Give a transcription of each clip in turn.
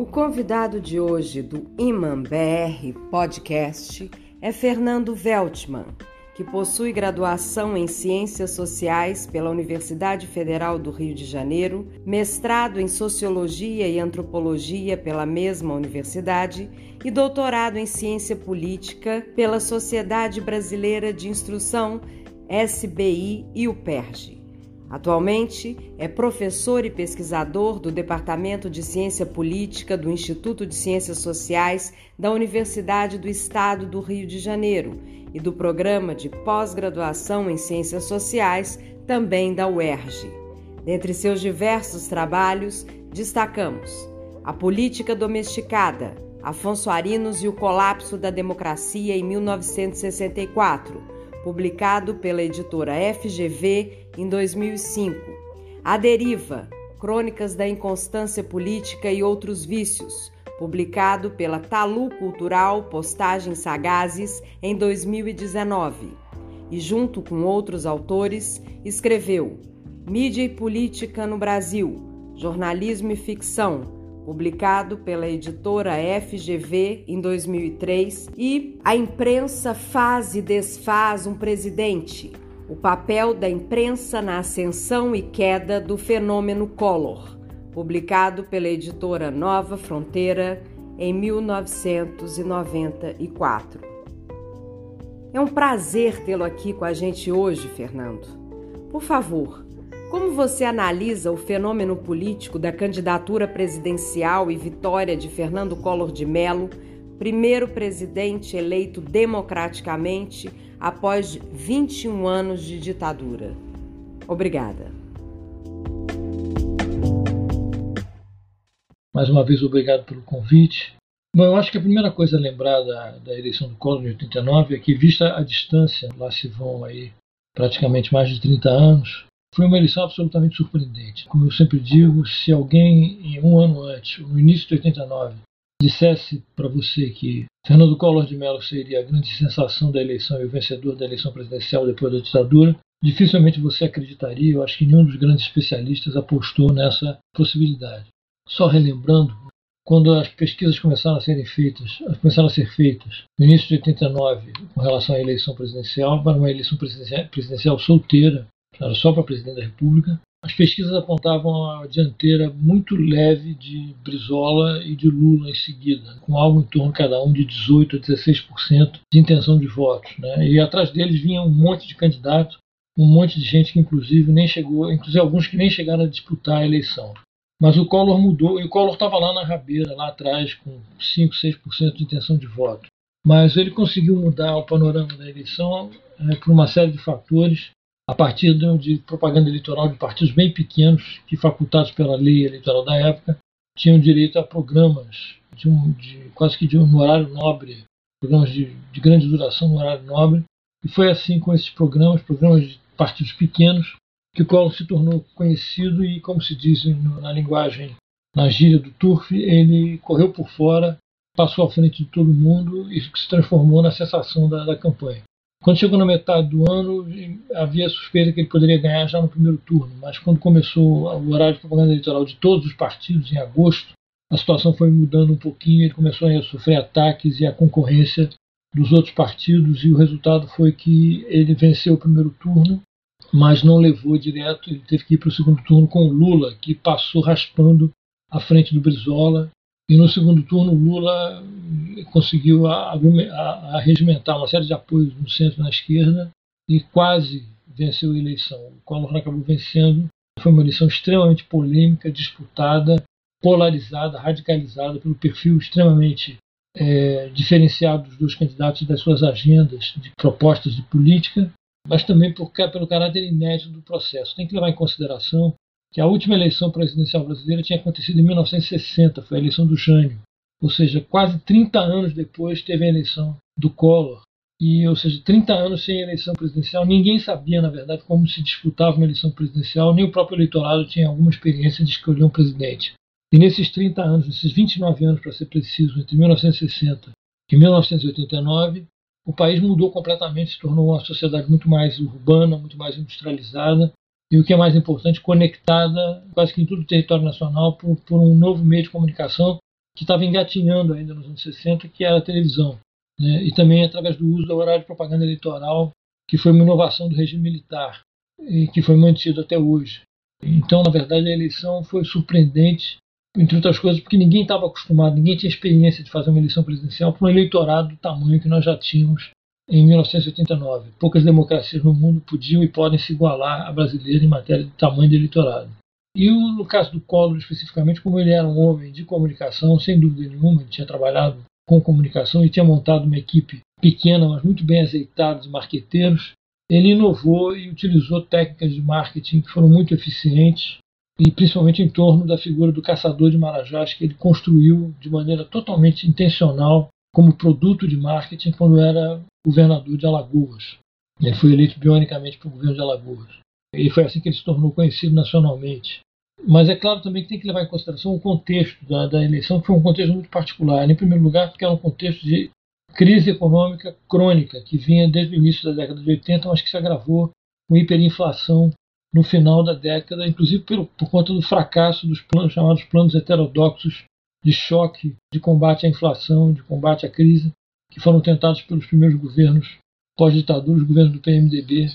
O convidado de hoje do Iman BR Podcast é Fernando Veltman, que possui graduação em Ciências Sociais pela Universidade Federal do Rio de Janeiro, mestrado em Sociologia e Antropologia pela mesma universidade e doutorado em Ciência Política pela Sociedade Brasileira de Instrução, SBI e o PERJ. Atualmente é professor e pesquisador do Departamento de Ciência Política do Instituto de Ciências Sociais da Universidade do Estado do Rio de Janeiro e do Programa de Pós-Graduação em Ciências Sociais, também da UERJ. Dentre seus diversos trabalhos, destacamos A Política Domesticada, Afonso Arinos e o Colapso da Democracia em 1964 publicado pela editora FGV em 2005. A Deriva, Crônicas da Inconstância Política e Outros Vícios, publicado pela Talu Cultural Postagens Sagazes em 2019. E, junto com outros autores, escreveu Mídia e Política no Brasil, Jornalismo e Ficção, publicado pela editora FGV em 2003, e A Imprensa Faz e Desfaz um Presidente. O papel da imprensa na ascensão e queda do fenômeno Collor, publicado pela editora Nova Fronteira em 1994. É um prazer tê-lo aqui com a gente hoje, Fernando. Por favor, como você analisa o fenômeno político da candidatura presidencial e vitória de Fernando Collor de Mello, primeiro presidente eleito democraticamente após 21 anos de ditadura? Obrigada. Mais uma vez, obrigado pelo convite. Bom, eu acho que a primeira coisa a lembrar da, da eleição do Collor de 89 é que, vista a distância, lá se vão aí praticamente mais de 30 anos, foi uma eleição absolutamente surpreendente. Como eu sempre digo, se alguém um ano antes, no início de 89, dissesse para você que Fernando Collor de Mello seria a grande sensação da eleição e o vencedor da eleição presidencial depois da ditadura, dificilmente você acreditaria. Eu acho que nenhum dos grandes especialistas apostou nessa possibilidade. Só relembrando, quando as pesquisas começaram a serem feitas, começaram a ser feitas no início de 89 com relação à eleição presidencial, para uma eleição presidencial solteira, era só para presidente da República. As pesquisas apontavam a dianteira muito leve de Brizola e de Lula em seguida, com algo em torno cada um de 18 a 16% de intenção de votos. Né? E atrás deles vinha um monte de candidatos, um monte de gente que inclusive nem chegou, inclusive alguns que nem chegaram a disputar a eleição. Mas o Collor mudou, e o Collor estava lá na rabeira, lá atrás, com 5, 6% de intenção de voto. Mas ele conseguiu mudar o panorama da eleição é, por uma série de fatores a partir de propaganda eleitoral de partidos bem pequenos, que facultados pela lei eleitoral da época, tinham direito a programas de, um, de quase que de um horário nobre, programas de, de grande duração no horário nobre. E foi assim com esses programas, programas de partidos pequenos, que Collor se tornou conhecido e, como se diz na linguagem, na gíria do turf, ele correu por fora, passou à frente de todo mundo e se transformou na sensação da, da campanha. Quando chegou na metade do ano, havia suspeita que ele poderia ganhar já no primeiro turno, mas quando começou o horário de propaganda eleitoral de todos os partidos, em agosto, a situação foi mudando um pouquinho, ele começou a sofrer ataques e a concorrência dos outros partidos, e o resultado foi que ele venceu o primeiro turno, mas não levou direto, ele teve que ir para o segundo turno com o Lula, que passou raspando à frente do Brizola. E no segundo turno, Lula conseguiu arregimentar uma série de apoios no centro e na esquerda e quase venceu a eleição. O Collor acabou vencendo. Foi uma eleição extremamente polêmica, disputada, polarizada, radicalizada pelo perfil extremamente é, diferenciado dos dois candidatos das suas agendas de propostas de política, mas também por, pelo caráter inédito do processo. Tem que levar em consideração que a última eleição presidencial brasileira tinha acontecido em 1960, foi a eleição do Jânio. Ou seja, quase 30 anos depois teve a eleição do Collor. E, ou seja, 30 anos sem eleição presidencial, ninguém sabia, na verdade, como se disputava uma eleição presidencial, nem o próprio eleitorado tinha alguma experiência de escolher um presidente. E nesses 30 anos, nesses 29 anos, para ser preciso, entre 1960 e 1989, o país mudou completamente, se tornou uma sociedade muito mais urbana, muito mais industrializada, e o que é mais importante, conectada quase que em todo o território nacional por, por um novo meio de comunicação que estava engatinhando ainda nos anos 60, que era a televisão. Né? E também através do uso do horário de propaganda eleitoral, que foi uma inovação do regime militar e que foi mantido até hoje. Então, na verdade, a eleição foi surpreendente, entre outras coisas, porque ninguém estava acostumado, ninguém tinha experiência de fazer uma eleição presidencial para um eleitorado do tamanho que nós já tínhamos em 1989. Poucas democracias no mundo podiam e podem se igualar à brasileira em matéria de tamanho de eleitorado. E no caso do Collor, especificamente, como ele era um homem de comunicação, sem dúvida nenhuma, ele tinha trabalhado com comunicação e tinha montado uma equipe pequena, mas muito bem azeitada de marqueteiros, ele inovou e utilizou técnicas de marketing que foram muito eficientes, e principalmente em torno da figura do caçador de marajás, que ele construiu de maneira totalmente intencional como produto de marketing quando era governador de Alagoas. Ele foi eleito bionicamente para o governo de Alagoas. E foi assim que ele se tornou conhecido nacionalmente. Mas é claro também que tem que levar em consideração o contexto da, da eleição, que foi um contexto muito particular. Em primeiro lugar, porque era um contexto de crise econômica crônica, que vinha desde o início da década de 80, mas que se agravou com hiperinflação no final da década, inclusive por, por conta do fracasso dos planos chamados planos heterodoxos de choque, de combate à inflação, de combate à crise, que foram tentados pelos primeiros governos pós-ditadura, os governos do PMDB,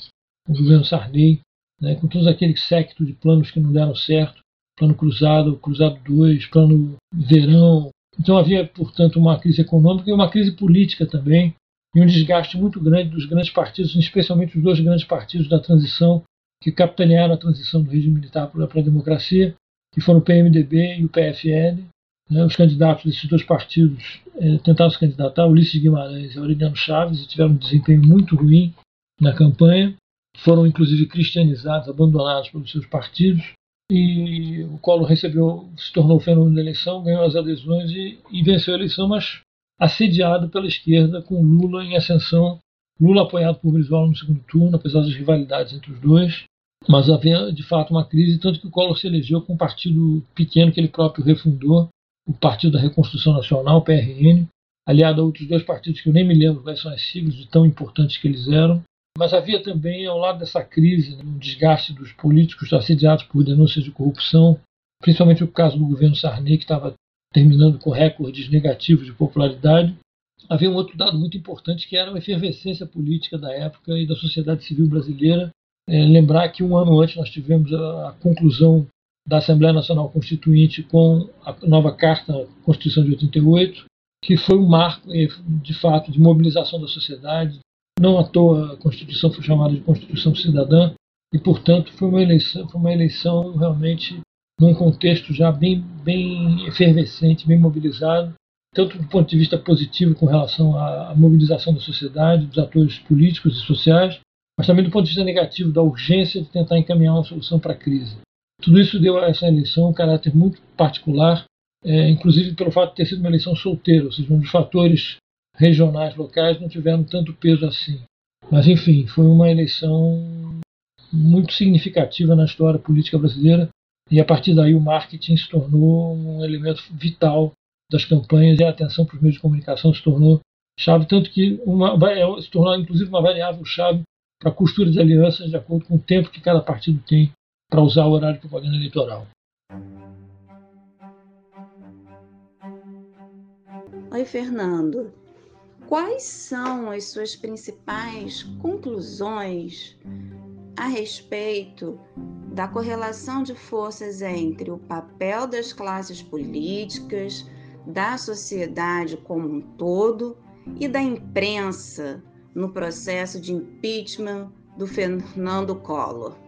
o governo Sarney, né, com todos aqueles sectos de planos que não deram certo, plano cruzado, cruzado 2, plano verão. Então havia, portanto, uma crise econômica e uma crise política também, e um desgaste muito grande dos grandes partidos, especialmente os dois grandes partidos da transição, que capitanearam a transição do regime militar para a democracia, que foram o PMDB e o PFL, né, os candidatos desses dois partidos eh, tentaram se candidatar, Ulisses Guimarães e Aureliano Chaves, e tiveram um desempenho muito ruim na campanha. Foram inclusive cristianizados, abandonados pelos seus partidos. E o Collor recebeu, se tornou fenômeno da eleição, ganhou as adesões e, e venceu a eleição, mas assediado pela esquerda, com Lula em ascensão. Lula apoiado por Brizola no segundo turno, apesar das rivalidades entre os dois. Mas havia de fato uma crise, tanto que o Collor se elegeu com um partido pequeno que ele próprio refundou, o Partido da Reconstrução Nacional, PRN, aliado a outros dois partidos que eu nem me lembro quais são as siglas de tão importantes que eles eram. Mas havia também, ao lado dessa crise, um desgaste dos políticos assediados por denúncias de corrupção, principalmente o caso do governo Sarney, que estava terminando com recordes negativos de popularidade. Havia um outro dado muito importante, que era a efervescência política da época e da sociedade civil brasileira. É, lembrar que um ano antes nós tivemos a, a conclusão da Assembleia Nacional Constituinte com a nova Carta Constituição de 88, que foi um marco, eh, de fato, de mobilização da sociedade. Não à toa a Constituição foi chamada de Constituição Cidadã e, portanto, foi uma eleição, foi uma eleição realmente num contexto já bem, bem efervescente, bem mobilizado, tanto do ponto de vista positivo com relação à mobilização da sociedade, dos atores políticos e sociais, mas também do ponto de vista negativo da urgência de tentar encaminhar uma solução para a crise. Tudo isso deu a essa eleição um caráter muito particular, é, inclusive pelo fato de ter sido uma eleição solteira, ou seja, onde os fatores regionais, locais não tiveram tanto peso assim. Mas, enfim, foi uma eleição muito significativa na história política brasileira e, a partir daí, o marketing se tornou um elemento vital das campanhas e a atenção para os meios de comunicação se tornou chave, tanto que uma, é, se tornou, inclusive, uma variável chave para a costura de alianças de acordo com o tempo que cada partido tem para usar o horário de propaganda eleitoral. Oi, Fernando. Quais são as suas principais conclusões a respeito da correlação de forças entre o papel das classes políticas, da sociedade como um todo e da imprensa no processo de impeachment do Fernando Collor.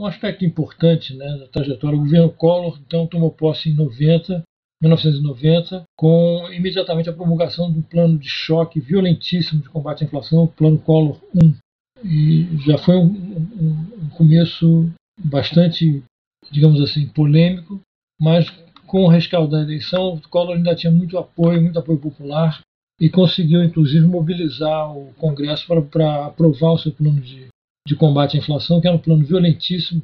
Um aspecto importante né, da trajetória, o governo Collor então tomou posse em 90, 1990, com imediatamente a promulgação um plano de choque violentíssimo de combate à inflação, o Plano Collor 1. E já foi um, um, um começo bastante, digamos assim, polêmico, mas com o rescaldo da eleição, o Collor ainda tinha muito apoio, muito apoio popular, e conseguiu, inclusive, mobilizar o Congresso para aprovar o seu plano de, de combate à inflação, que era um plano violentíssimo,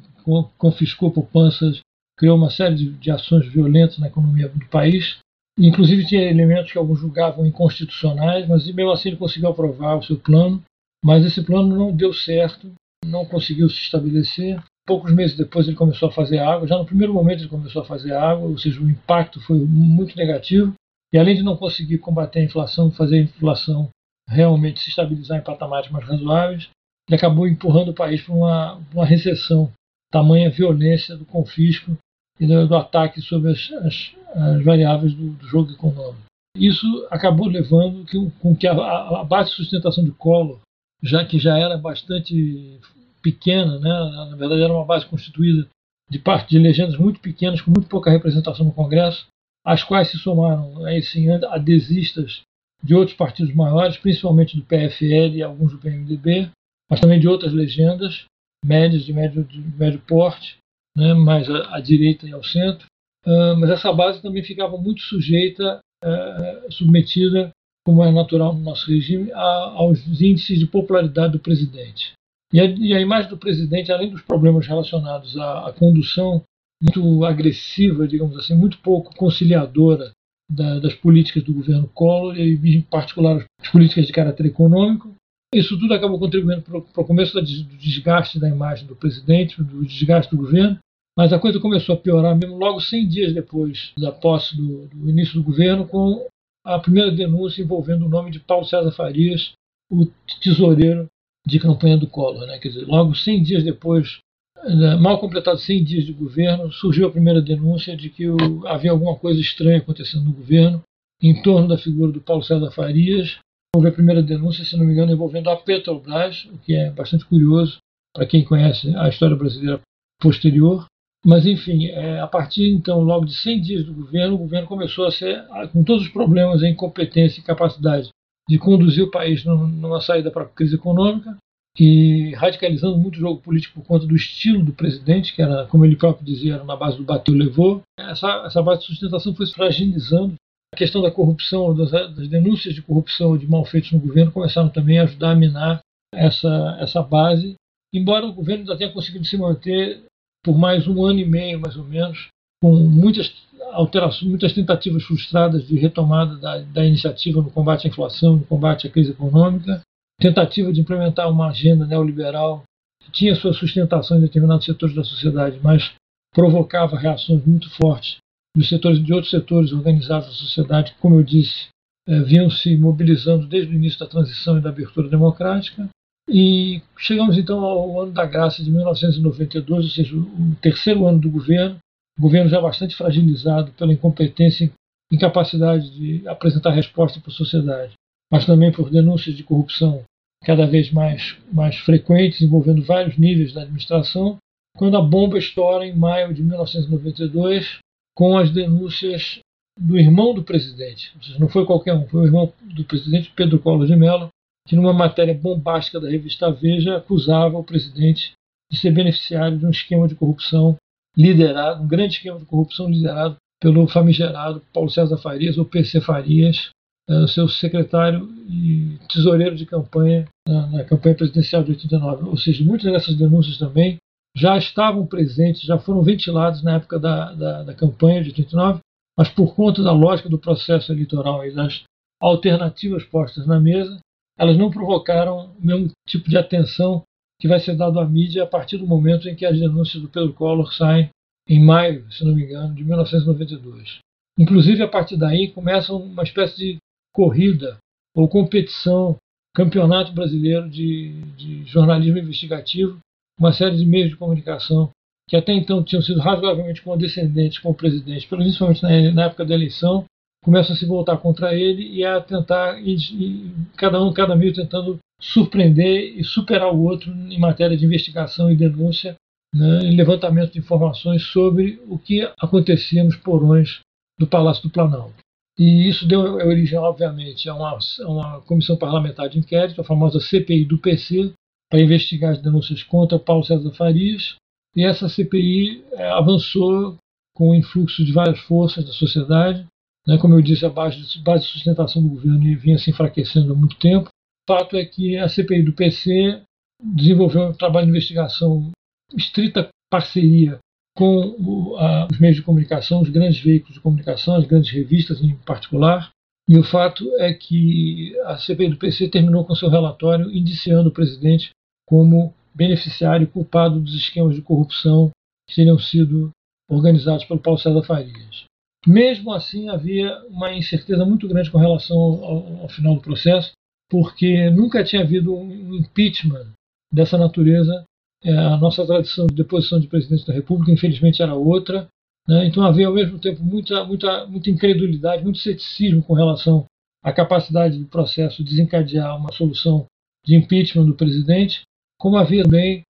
confiscou poupanças, criou uma série de, de ações violentas na economia do país. Inclusive tinha elementos que alguns julgavam inconstitucionais, mas mesmo assim ele conseguiu aprovar o seu plano. Mas esse plano não deu certo, não conseguiu se estabelecer. Poucos meses depois ele começou a fazer água. Já no primeiro momento ele começou a fazer água, ou seja, o impacto foi muito negativo. E além de não conseguir combater a inflação, fazer a inflação realmente se estabilizar em patamares mais razoáveis, ele acabou empurrando o país para uma, uma recessão, tamanha violência do confisco e do, do ataque sobre as, as, as variáveis do, do, jogo econômico. Isso acabou levando que, com que a, a, base de sustentação de Collor, já que já era bastante pequena, né, na verdade era uma base constituída de parte de legendas muito pequenas, com muito pouca representação no Congresso, às quais se somaram aí sim, adesistas de outros partidos maiores, principalmente do PFL e alguns do PMDB, mas também de outras legendas, médias de médio, de médio porte, né, mais à, à, direita e ao centro. Uh, mas essa base também ficava muito sujeita, uh, submetida, como é natural no nosso regime, a, aos índices de popularidade do presidente. E a, e a, imagem do presidente, além dos problemas relacionados à, à condução muito agressiva, digamos assim, muito pouco conciliadora da, das políticas do governo Collor, e em particular as políticas de caráter econômico, isso tudo acabou contribuindo para o começo do desgaste da imagem do presidente, do desgaste do governo, mas a coisa começou a piorar mesmo logo 100 dias depois da posse do, do início do governo, com a primeira denúncia envolvendo o nome de Paulo César Farias, o tesoureiro de campanha do Collor. Né? Quer dizer, logo 100 dias depois, né, mal completados 100 dias de governo, surgiu a primeira denúncia de que havia alguma coisa estranha acontecendo no governo em torno da figura do Paulo César Farias, Houve a primeira denúncia, se não me engano, envolvendo a Petrobras, o que é bastante curioso para quem conhece a história brasileira posterior. Mas, enfim, é, a partir então, logo de 100 dias do governo, o governo começou a ser, com todos os problemas em competência e capacidade de conduzir o país numa saída para a crise econômica e radicalizando muito o jogo político por conta do estilo do presidente, que era, como ele próprio dizia, era na base do bateu levou. Essa, essa base de sustentação foi se fragilizando a questão da corrupção, das, das denúncias de corrupção e de malfeitos no governo começaram também a ajudar a minar essa, essa base, embora o governo ainda tenha conseguido se manter por mais um ano e meio, mais ou menos, com muitas alterações, muitas tentativas frustradas de retomada da, da iniciativa no combate à inflação, no combate à crise econômica, tentativa de implementar uma agenda neoliberal que tinha sua sustentação em determinados setores da sociedade, mas provocava reações muito fortes dos setores de outros setores organizados da sociedade, como eu disse, é, vinham se mobilizando desde o início da transição e da abertura democrática. E chegamos então ao ano da graça de 1992, ou seja, o terceiro ano do governo, o governo já bastante fragilizado pela incompetência e incapacidade de apresentar resposta para a sociedade, mas também por denúncias de corrupção cada vez mais, mais frequentes, envolvendo vários níveis da administração, quando a bomba estoura em maio de 1992 com as denúncias do irmão do presidente. Seja, não foi qualquer um, foi o irmão do presidente Pedro Collor de Mello, que numa matéria bombástica da revista Veja acusava o presidente de ser beneficiário de um esquema de corrupção liderado, um grande esquema de corrupção liderado pelo famigerado Paulo César Farias, ou PC Farias, é, seu secretário e tesoureiro de campanha na campanha presidencial de 89. Ou seja, muitas dessas denúncias também já estavam presentes, já foram ventilados na época da, da, da campanha de 89, mas por conta da lógica do processo eleitoral e das alternativas postas na mesa, elas não provocaram o mesmo tipo de atenção que vai ser dado à mídia a partir do momento em que as denúncias do Pedro Collor saem em maio, se não me engano, de 1992. Inclusive, a partir daí começa uma espécie de corrida ou competição, campeonato brasileiro de, de jornalismo investigativo, uma série de meios de comunicação que até então tinham sido razoavelmente condescendentes com o presidente, principalmente na, época da eleição, começam a se voltar contra ele e a tentar, e, e, cada um, cada meio tentando surpreender e superar o outro em matéria de investigação e denúncia, né, em levantamento de informações sobre o que acontecia nos porões do Palácio do Planalto. E isso deu origem, obviamente, a uma, a uma comissão parlamentar de inquérito, a famosa CPI do PC, para investigar as denúncias contra Paulo César Farias. E essa CPI é, avançou com o influxo de várias forças da sociedade. Né? Como eu disse, a base, de sustentação do governo vinha se enfraquecendo há muito tempo. O fato é que a CPI do PC desenvolveu um trabalho de investigação estrita parceria com o, a, os meios de comunicação, os grandes veículos de comunicação, as grandes revistas em particular. E o fato é que a CPI do PC terminou com seu relatório indiciando o presidente como beneficiário culpado dos esquemas de corrupção que teriam sido organizados pelo Paulo César Farias. Mesmo assim, havia uma incerteza muito grande com relação ao, ao final do processo, porque nunca tinha havido um impeachment dessa natureza. É, a nossa tradição de deposição de presidente da República, infelizmente, era outra. Né? Então havia, ao mesmo tempo, muita, muita, muita incredulidade, muito ceticismo com relação à capacidade do processo de desencadear uma solução de impeachment do presidente como havia também,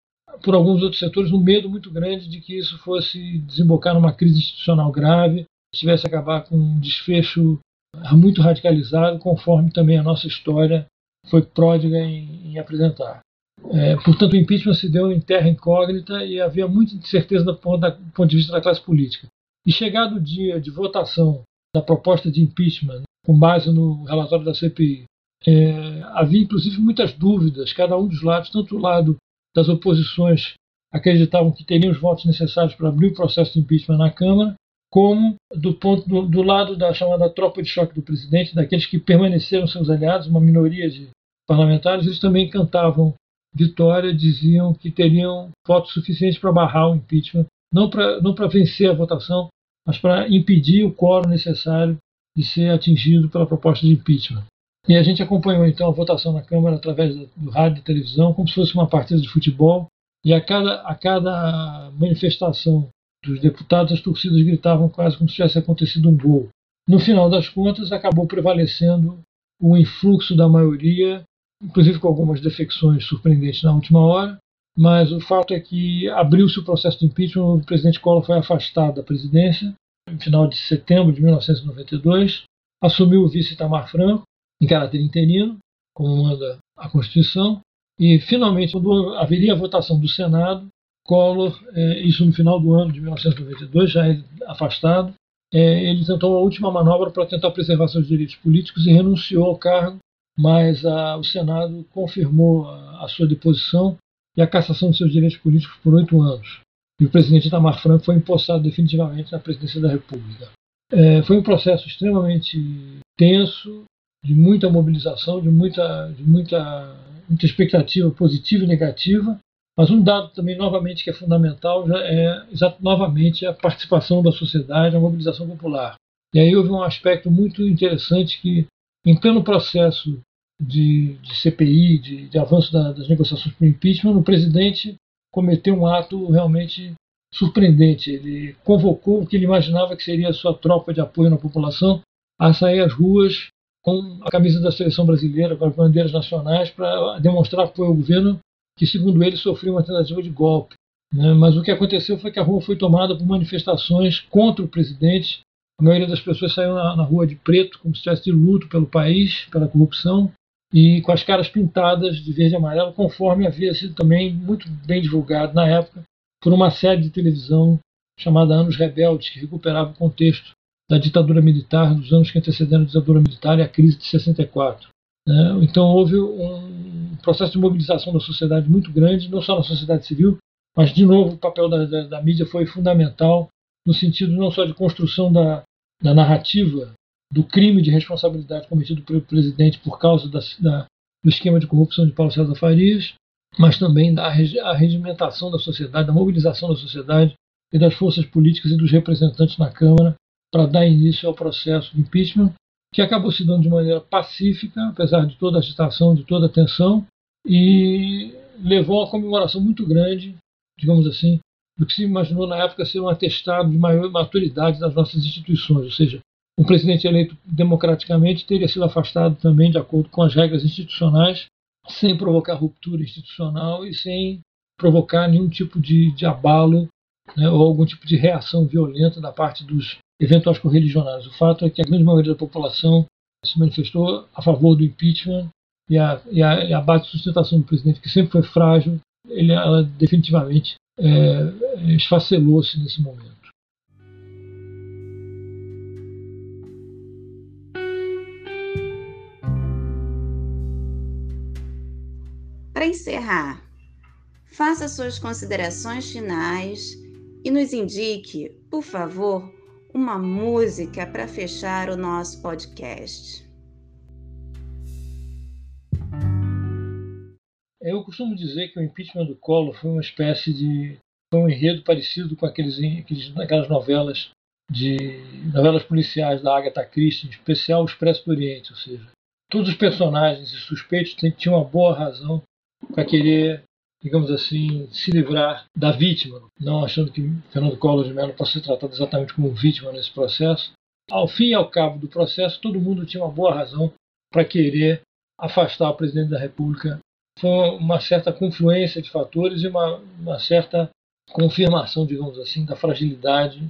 por alguns outros setores, um medo muito grande de que isso fosse desembocar numa crise institucional grave, tivesse a acabar com um desfecho muito radicalizado, conforme também a nossa história foi pródiga em, em apresentar. É, portanto, o impeachment se deu em terra incógnita e havia muita incerteza do ponto, do ponto de vista da classe política. E chegado o dia de votação da proposta de impeachment, com base no relatório da CPI, é, havia inclusive muitas dúvidas, cada um dos lados, tanto o lado das oposições acreditavam que teriam os votos necessários para abrir o processo de impeachment na Câmara, como do ponto do, do, lado da chamada tropa de choque do presidente, daqueles que permaneceram seus aliados, uma minoria de parlamentares, eles também cantavam vitória, diziam que teriam votos suficientes para barrar o impeachment, não para não vencer a votação, mas para impedir o quórum necessário de ser atingido pela proposta de impeachment. E a gente acompanhou então a votação na Câmara através do rádio e televisão, como se fosse uma partida de futebol. E a cada, a cada manifestação dos deputados, as torcidas gritavam quase como se tivesse acontecido um gol. No final das contas, acabou prevalecendo o influxo da maioria, inclusive com algumas defecções surpreendentes na última hora. Mas o fato é que abriu-se o processo de impeachment, o presidente Collor foi afastado da presidência no final de setembro de 1992, assumiu o vice Itamar Franco, em caráter interino, como manda a Constituição, e finalmente, quando haveria a votação do Senado, Collor, é, isso no final do ano de 1992, já afastado, é, ele tentou a última manobra para tentar preservar seus direitos políticos e renunciou ao cargo, mas a, o Senado confirmou a, a, sua deposição e a cassação de seus direitos políticos por oito anos. E o presidente Itamar Franco foi empossado definitivamente na presidência da República. É, foi um processo extremamente tenso, de muita mobilização, de muita, de muita, muita expectativa positiva e negativa. Mas um dado também, novamente, que é fundamental é novamente a participação da sociedade, a mobilização popular. E aí houve um aspecto muito interessante que, em pleno processo de, de CPI, de, de avanço da, das negociações para o impeachment, o presidente cometeu um ato realmente surpreendente. Ele convocou o que ele imaginava que seria a sua tropa de apoio na população a sair às ruas com a camisa da seleção brasileira, com as bandeiras nacionais, para demonstrar apoio ao governo, que, segundo ele, sofreu uma tentativa de golpe. Né? Mas o que aconteceu foi que a rua foi tomada por manifestações contra o presidente. A maioria das pessoas saiu na, na rua de preto, como se estivesse de luto pelo país, pela corrupção, e com as caras pintadas de verde e amarelo, conforme havia sido também muito bem divulgado na época por uma série de televisão chamada Anos Rebeldes, que recuperava o contexto da ditadura militar, dos anos que antecederam a ditadura militar e a crise de 64. Né? Então houve um processo de mobilização da sociedade muito grande, não só na sociedade civil, mas de novo o papel da, da, da mídia foi fundamental no sentido não só de construção da, da narrativa do crime de responsabilidade cometido pelo presidente por causa da, da, do esquema de corrupção de Paulo César Farias, mas também da regimentação da sociedade, da mobilização da sociedade e das forças políticas e dos representantes na Câmara para dar início ao processo de impeachment, que acabou se dando de maneira pacífica, apesar de toda a agitação, de toda a tensão, e levou a uma comemoração muito grande, digamos assim, do que se imaginou na época ser um atestado de maior maturidade das nossas instituições, ou seja, um presidente eleito democraticamente teria sido afastado também de acordo com as regras institucionais, sem provocar ruptura institucional e sem provocar nenhum tipo de, de abalo né, ou algum tipo de reação violenta da parte dos eventuais correligionários. O fato é que a grande maioria da população se manifestou a favor do impeachment e a, e a, e a base de sustentação do presidente, que sempre foi frágil, ele, ela definitivamente é, esfacelou-se nesse momento. Para encerrar, faça suas considerações finais e nos indique, por favor, uma música para fechar o nosso podcast. Eu costumo dizer que o impeachment do Collor foi uma espécie de foi um enredo parecido com aqueles, aqueles aquelas novelas de novelas policiais da Agatha Christie, em especial o Expresso do Oriente, ou seja, todos os personagens e suspeitos tinham uma boa razão para querer digamos assim, se livrar da vítima, não achando que Fernando Collor de Mello possa ser tratado exatamente como vítima nesse processo. Ao fim e ao cabo do processo, todo mundo tinha uma boa razão para querer afastar o presidente da República. Foi uma certa confluência de fatores e uma, uma certa confirmação, digamos assim, da fragilidade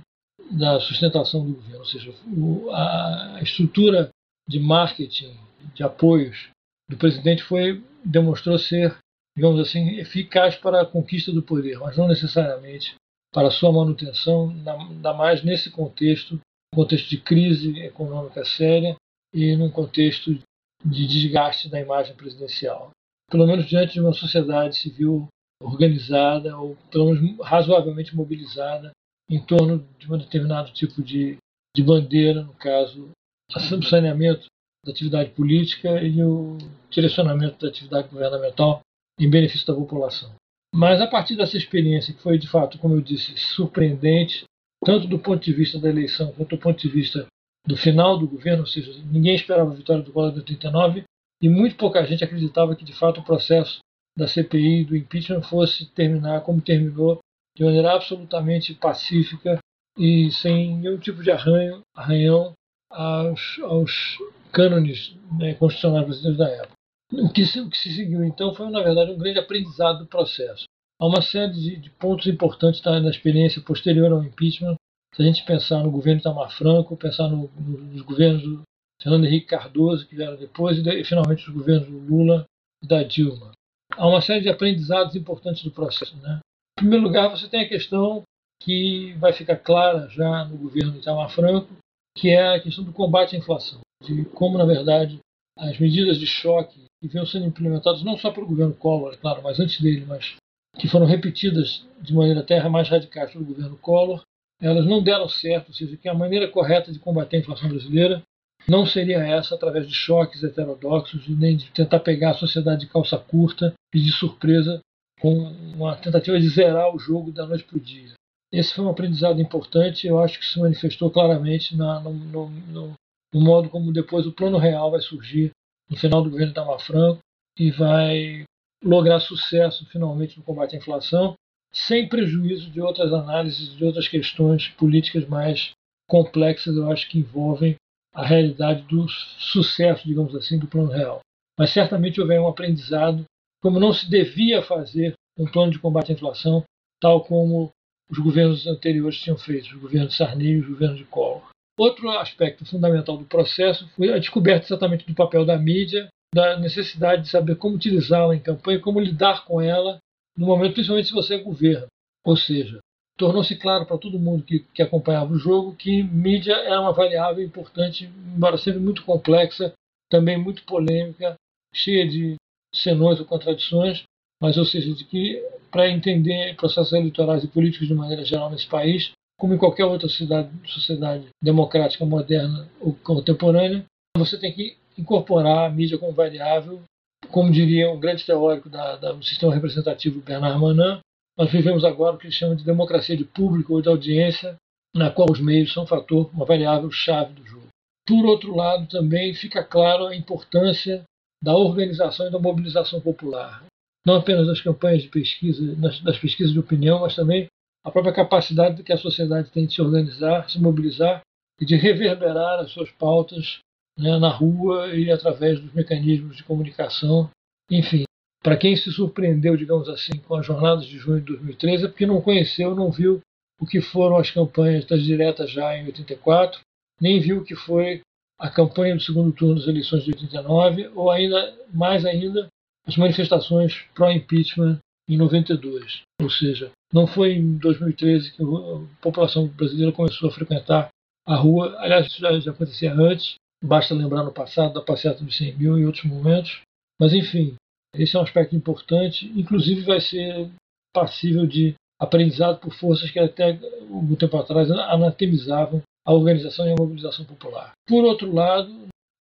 da sustentação do governo. Ou seja, o, a estrutura de marketing, de apoios do presidente foi demonstrou ser digamos assim, eficaz para a conquista do poder, mas não necessariamente para a sua manutenção, ainda mais nesse contexto, contexto de crise econômica séria e num contexto de desgaste da imagem presidencial. Pelo menos diante de uma sociedade civil organizada ou pelo menos razoavelmente mobilizada em torno de um determinado tipo de, de bandeira, no caso, o saneamento da atividade política e o direcionamento da atividade governamental em benefício da população. Mas a partir dessa experiência, que foi de fato, como eu disse, surpreendente, tanto do ponto de vista da eleição quanto do ponto de vista do final do governo, ou seja, ninguém esperava a vitória do Collor de 89 e muito pouca gente acreditava que de fato o processo da CPI do impeachment fosse terminar como terminou, de maneira absolutamente pacífica e sem nenhum tipo de arranho, arranhão aos, aos cânones né, constitucionais brasileiros da época. O que, se, o que se seguiu então foi, na verdade, um grande aprendizado do processo. Há uma série de, de pontos importantes da, na experiência posterior ao impeachment. Se a gente pensar no governo Itamar Franco, pensar no, no, nos governos do Fernando Henrique Cardoso, que vieram depois, e, e finalmente os governos do Lula e da Dilma. Há uma série de aprendizados importantes do processo. Né? Em primeiro lugar, você tem a questão que vai ficar clara já no governo Itamar Franco, que é a questão do combate à inflação, de como, na verdade, as medidas de choque que vinham sendo implementadas não só pelo governo Collor, claro, mas antes dele, mas que foram repetidas de maneira até mais radical pelo governo Collor, elas não deram certo, ou seja, que a maneira correta de combater a inflação brasileira não seria essa através de choques heterodoxos, nem de tentar pegar a sociedade de calça curta e de surpresa com uma tentativa de zerar o jogo da noite para o dia. Esse foi um aprendizado importante, eu acho que se manifestou claramente na, no, no, no modo como depois o plano real vai surgir no final do governo Itamar Franco e vai lograr sucesso finalmente no combate à inflação, sem prejuízo de outras análises, de outras questões políticas mais complexas, eu acho que envolvem a realidade do sucesso, digamos assim, do plano real. Mas certamente houve um aprendizado, como não se devia fazer um plano de combate à inflação, tal como os governos anteriores tinham feito, os governos Sarney e os governos de Collor. Outro aspecto fundamental do processo foi a descoberta exatamente do papel da mídia, da necessidade de saber como utilizá-la em campanha, como lidar com ela no momento, principalmente se você é governo. Ou seja, tornou-se claro para todo mundo que, que acompanhava o jogo que mídia era uma variável importante, embora sempre muito complexa, também muito polêmica, cheia de senões ou contradições, mas ou seja, de que para entender processos eleitorais e políticos de maneira geral nesse país, como em qualquer outra sociedade, sociedade democrática moderna ou contemporânea, você tem que incorporar a mídia como variável. Como diria um grande teórico da, da, do sistema representativo, Bernard Manin, nós vivemos agora o que ele chama de democracia de público ou de audiência, na qual os meios são um fator, uma variável chave do jogo. Por outro lado, também fica claro a importância da organização e da mobilização popular, não apenas das campanhas de pesquisa, das pesquisas de opinião, mas também a própria capacidade que a sociedade tem de se organizar, se mobilizar e de reverberar as suas pautas né, na rua e através dos mecanismos de comunicação. Enfim, para quem se surpreendeu, digamos assim, com as jornadas de junho de 2013, é porque não conheceu, não viu o que foram as campanhas das diretas já em 84, nem viu o que foi a campanha do segundo turno das eleições de 89, ou ainda mais ainda as manifestações pró-impeachment em 92. Ou seja, não foi em 2013 que a população brasileira começou a frequentar a rua. Aliás, isso já, já acontecia antes, basta lembrar no passado da passeata dos 100 mil e outros momentos. Mas, enfim, esse é um aspecto importante. Inclusive, vai ser passível de aprendizado por forças que até algum tempo atrás anatemizavam a organização e a mobilização popular. Por outro lado,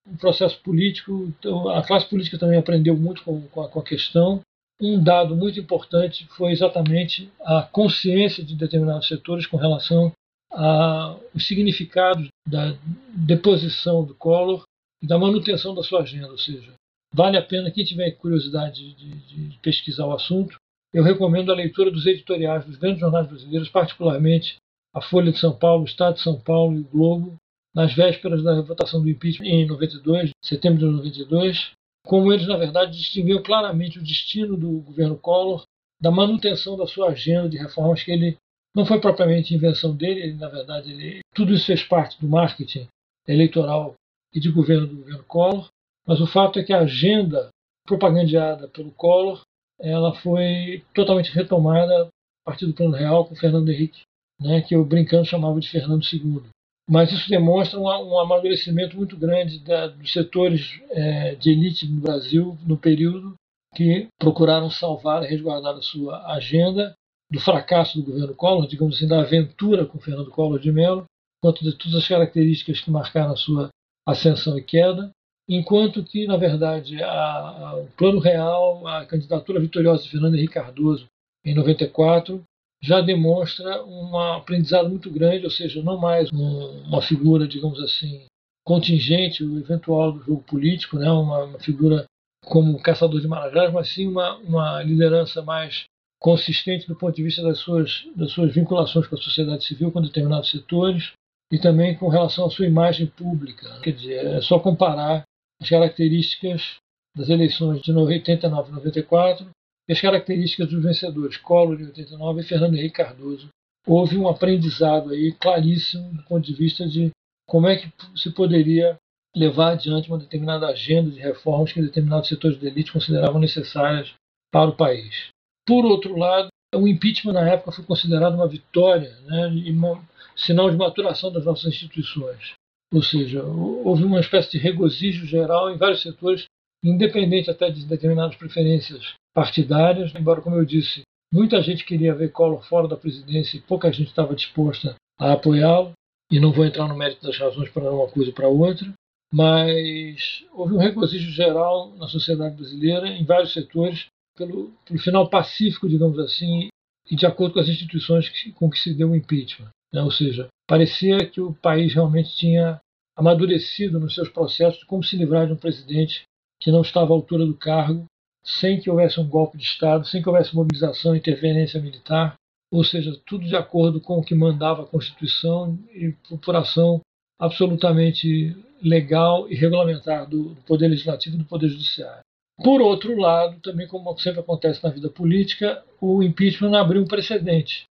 o processo político, então, a classe política também aprendeu muito com, com, a, com a questão. Um dado muito importante foi exatamente a consciência de determinados setores com relação aos significados da deposição do Collor e da manutenção da sua agenda, ou seja, vale a pena quem tiver curiosidade de, de, de pesquisar o assunto, eu recomendo a leitura dos editoriais dos grandes jornais brasileiros, particularmente a Folha de São Paulo, o Estado de São Paulo e o Globo, nas vésperas da votação do impeachment em 92, setembro de 92, como eles, na verdade, distinguiam claramente o destino do governo Collor da manutenção da sua agenda de reformas que ele não foi propriamente invenção dele, ele, na verdade, ele, tudo isso fez parte do marketing eleitoral e de governo do governo Collor, mas o fato é que a agenda propagandeada pelo Collor ela foi totalmente retomada a partir do Plano Real com Fernando Henrique, né, que eu brincando chamava de Fernando II. Mas isso demonstra um, um amadurecimento muito grande da, dos setores é, de elite no Brasil no período que procuraram salvar resguardar a sua agenda do fracasso do governo Collor, digamos assim, da aventura com Fernando Collor de Mello, quanto de todas as características que marcaram a sua ascensão e queda, enquanto que, na verdade, a, a, o plano real, a candidatura vitoriosa de Fernando Henrique Cardoso em 94, já demonstra um aprendizado muito grande, ou seja, não mais um, uma figura, digamos assim, contingente, o eventual do jogo político, né, uma, uma figura como caçador de marajás, mas sim uma, uma liderança mais consistente do ponto de vista das suas, das suas vinculações com a sociedade civil, com determinados setores, e também com relação à sua imagem pública. Quer dizer, é só comparar as características das eleições de 89 e 94 e as características dos vencedores, Collor em 89 e Fernando Henrique Cardoso. Houve um aprendizado aí claríssimo do ponto de vista de como é que se poderia levar adiante uma determinada agenda de reformas que determinados setores de elite consideravam necessárias para o país. Por outro lado, o impeachment na época foi considerado uma vitória né, e um sinal de maturação das nossas instituições. Ou seja, houve uma espécie de regozijo geral em vários setores, independente até de determinadas preferências partidárias, embora, como eu disse, muita gente queria ver Collor fora da presidência e pouca gente estava disposta a apoiá-lo, e não vou entrar no mérito das razões para uma coisa ou para outra, mas houve um regozijo geral na sociedade brasileira, em vários setores, pelo, pelo final pacífico, digamos assim, e de acordo com as instituições que, com que se deu o impeachment. Né? Ou seja, parecia que o país realmente tinha amadurecido nos seus processos de como se livrar de um presidente que não estava à altura do cargo, sem que houvesse um golpe de Estado, sem que houvesse mobilização interferência militar, ou seja, tudo de acordo com o que mandava a Constituição e por ação absolutamente legal e regulamentar do, Poder Legislativo e do Poder Judiciário. Por outro lado, também como sempre acontece na vida política, o impeachment abriu um precedente.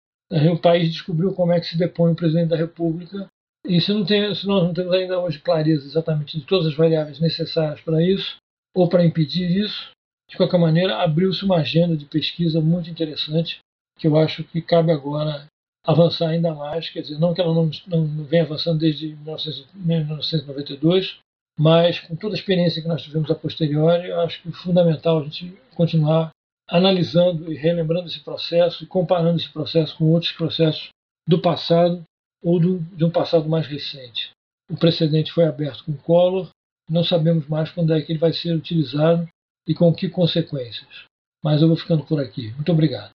O país descobriu como é que se depõe o presidente da República e se, não tem, se nós não temos ainda hoje clareza exatamente de todas as variáveis necessárias para isso, ou para impedir isso, de qualquer maneira, abriu-se uma agenda de pesquisa muito interessante, que eu acho que cabe agora avançar ainda mais, quer dizer, não que ela não, não, não venha avançando desde 1992, mas com toda a experiência que nós tivemos a posteriori, eu acho que é fundamental a gente continuar analisando e relembrando esse processo e comparando esse processo com outros processos do passado ou do, de um passado mais recente. O precedente foi aberto com Collor, não sabemos mais quando é que ele vai ser utilizado e com que consequências. Mas eu vou ficando por aqui. Muito obrigado.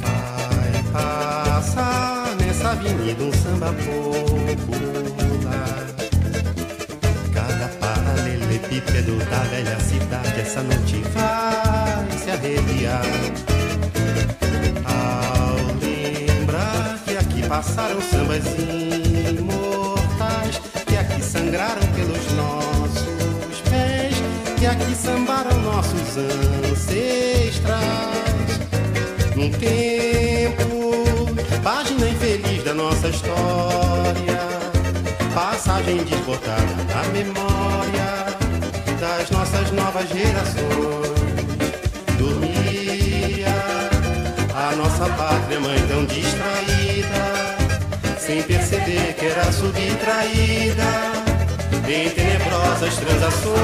Vai passar nessa avenida um samba popular. Cada paralelepípedo da velha cidade essa noite vai se arrepiar. Ao lembrar que aqui passaram sambas imortais, que aqui sangraram pelos nós que aqui sambaram nossos ancestrais. Num tempo, página infeliz da nossa história, passagem desbotada na memória das nossas novas gerações. Dormia a nossa pátria mãe tão distraída, sem perceber que era subtraída em tenebrosas transações.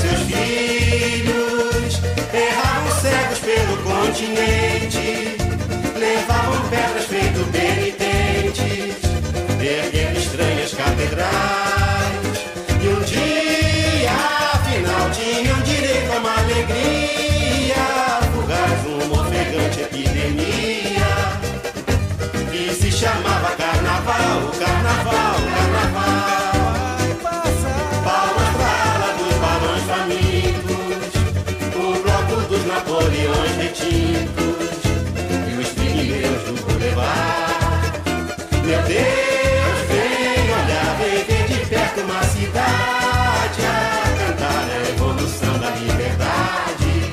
Seus filhos erravam cegos pelo continente, levavam pedras feito penitentes, erguendo estranhas catedrais. Dos Napoleões retintos e os pigmeus do Boulevard. Meu Deus, vem olhar, vem ver de perto uma cidade a cantar a evolução da liberdade.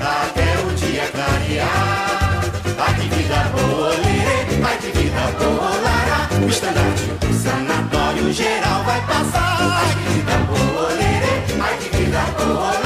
Até o dia clarear, ai que vida boa, lê, ai que vida boa, o estandarte do sanatório geral vai passar. Ai que vida boa, lê, ai que vida boa,